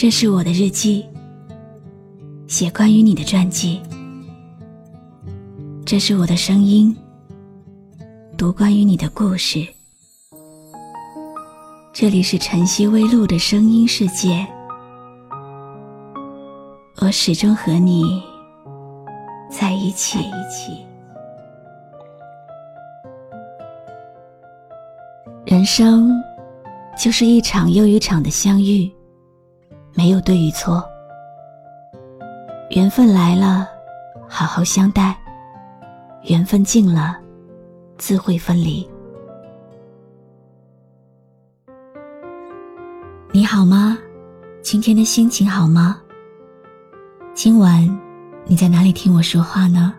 这是我的日记，写关于你的传记。这是我的声音，读关于你的故事。这里是晨曦微露的声音世界，我始终和你在一起。人生就是一场又一场的相遇，没有对与错。缘分来了，好好相待；缘分尽了，自会分离。你好吗？今天的心情好吗？今晚你在哪里听我说话呢？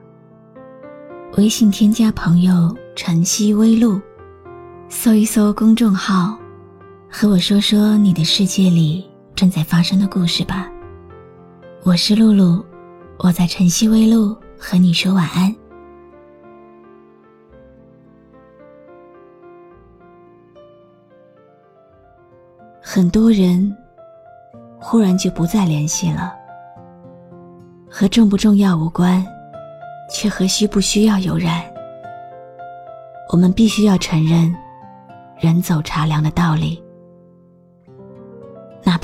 微信添加朋友“晨曦微露”。搜一搜公众号，和我说说你的世界里正在发生的故事吧。我是露露，我在晨曦微露和你说晚安。很多人忽然就不再联系了，和重不重要无关，却和需不需要有染。我们必须要承认。人走茶凉的道理，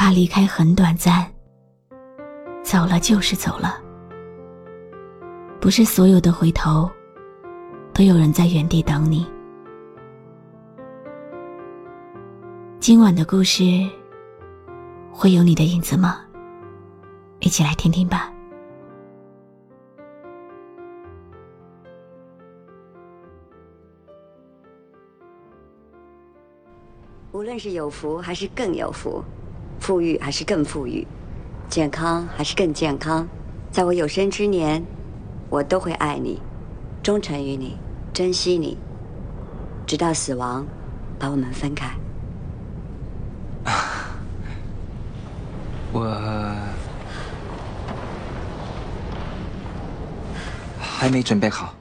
他离开很短暂，走了就是走了。不是所有的回头，都有人在原地等你。今晚的故事，会有你的影子吗？一起来听听吧。无论是有福还是更有福，富裕还是更富裕，健康还是更健康，在我有生之年，我都会爱你，忠诚于你，珍惜你，直到死亡把我们分开。我还没准备好。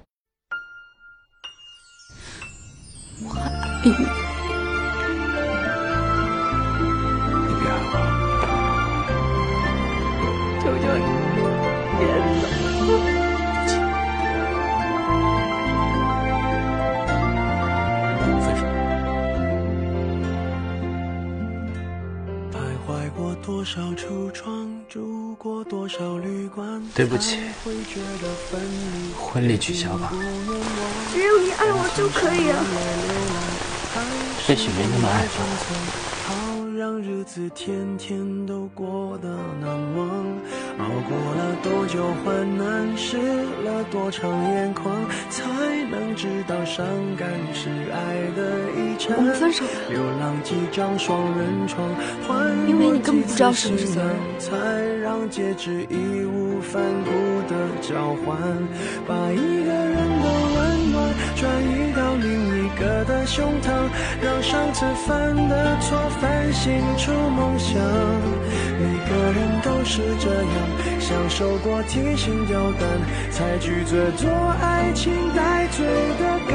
对不起，婚礼取消吧。只有你爱我就可以了。也许没那么爱吧。熬过了多久患难，湿了多长眼眶，知道伤感是爱的遗产。我们分手吧。流浪几张双人床，因为你根本不知道什么是责任。才让戒指义无反顾的交换，把一个人的温暖转移到另胸膛，让上次犯的错反省出梦想。每个人都是这样。享受过提心吊胆，才拒绝做爱情带罪的羔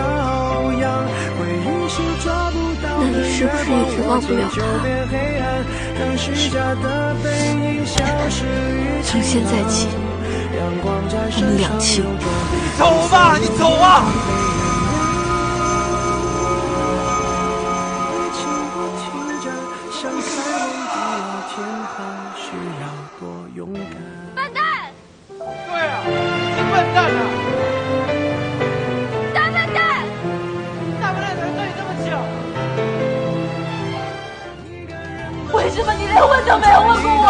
羊。回忆是抓不到的月光，我竟就变黑暗。当虚假的背影消失于从现在起，我们两清。你走吧，你走啊！连问都没有问过我，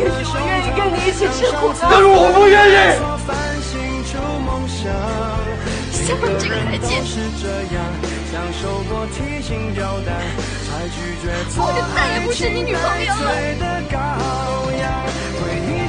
也许我愿意跟你一起吃苦，但是我不愿意。下班这个再见，我就再也不是你女朋友了。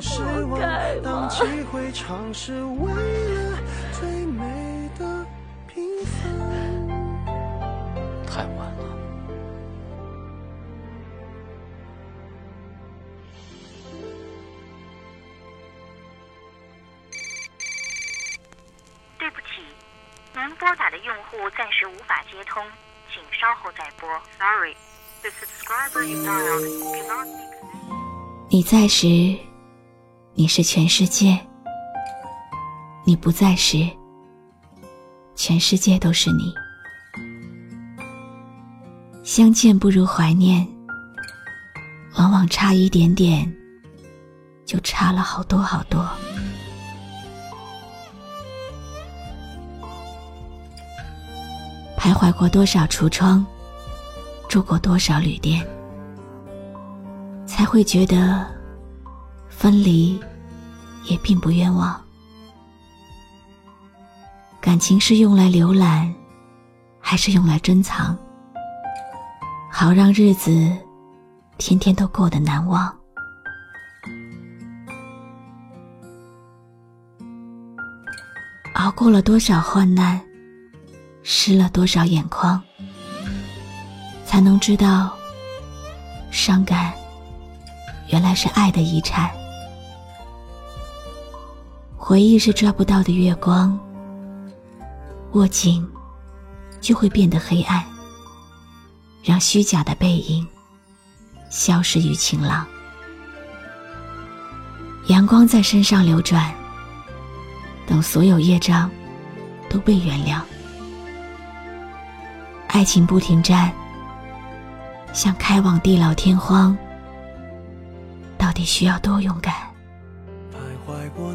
失望。当机会尝试为了最美的平凡。太晚了。对不起，您拨打的用户暂时无法接通，请稍后再拨。Sorry, the subscriber you dialed cannot be connected. 你在时，你是全世界；你不在时，全世界都是你。相见不如怀念，往往差一点点，就差了好多好多。徘徊过多少橱窗，住过多少旅店，才会觉得分离也并不冤枉。感情是用来浏览，还是用来珍藏？好让日子天天都过得难忘。熬过了多少患难，湿了多少眼眶，才能知道，伤感原来是爱的遗产。回忆是抓不到的月光，握紧就会变得黑暗，让虚假的背影消失于晴朗。阳光在身上流转，等所有业障都被原谅。爱情不停站，想开往地老天荒，到底需要多勇敢？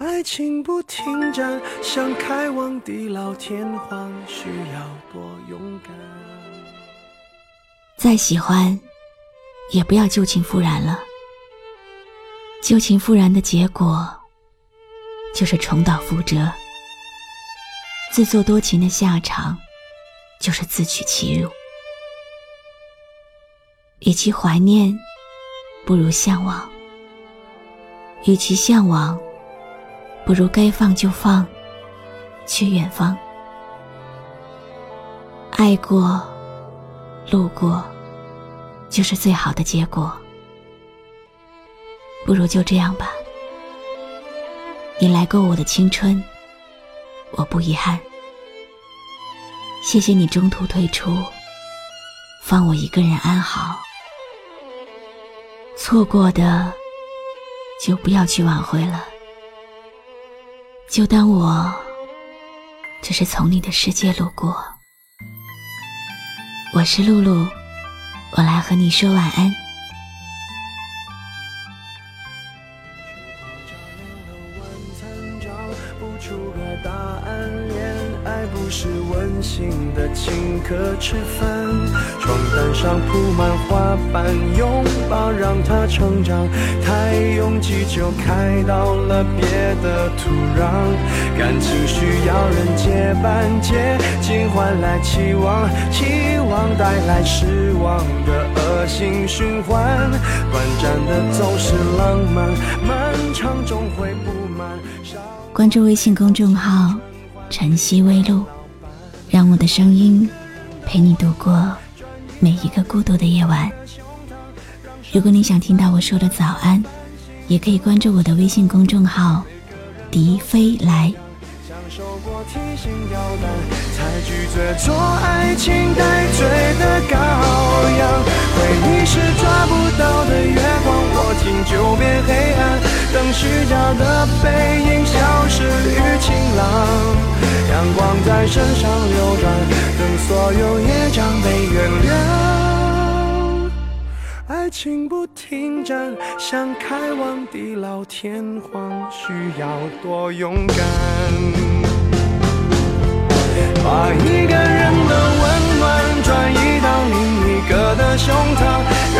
爱情不停站，想开往地老天荒，需要多勇敢。再喜欢，也不要旧情复燃了。旧情复燃的结果，就是重蹈覆辙。自作多情的下场，就是自取其辱。与其怀念，不如向往；与其向往，不如该放就放，去远方。爱过，路过，就是最好的结果。不如就这样吧。你来过我的青春，我不遗憾。谢谢你中途退出，放我一个人安好。错过的，就不要去挽回了。就当我只是从你的世界路过。我是露露，我来和你说晚安。的请客吃饭，床单上铺满花瓣，拥抱让它成长，太拥挤就开到了别的土壤，感情需要人接班，接近换来期望，期望带来失望的恶性循环，短暂的总是浪漫，漫长终会不满。关注微信公众号晨曦微露，让我的声音陪你度过每一个孤独的夜晚。如果你想听到我说的早安，也可以关注我的微信公众号“迪飞来”。等虚假的背影在身上流转，等所有业障被原谅。爱情不停站，想开往地老天荒，需要多勇敢。把一个人的温暖转移到另一个的胸膛，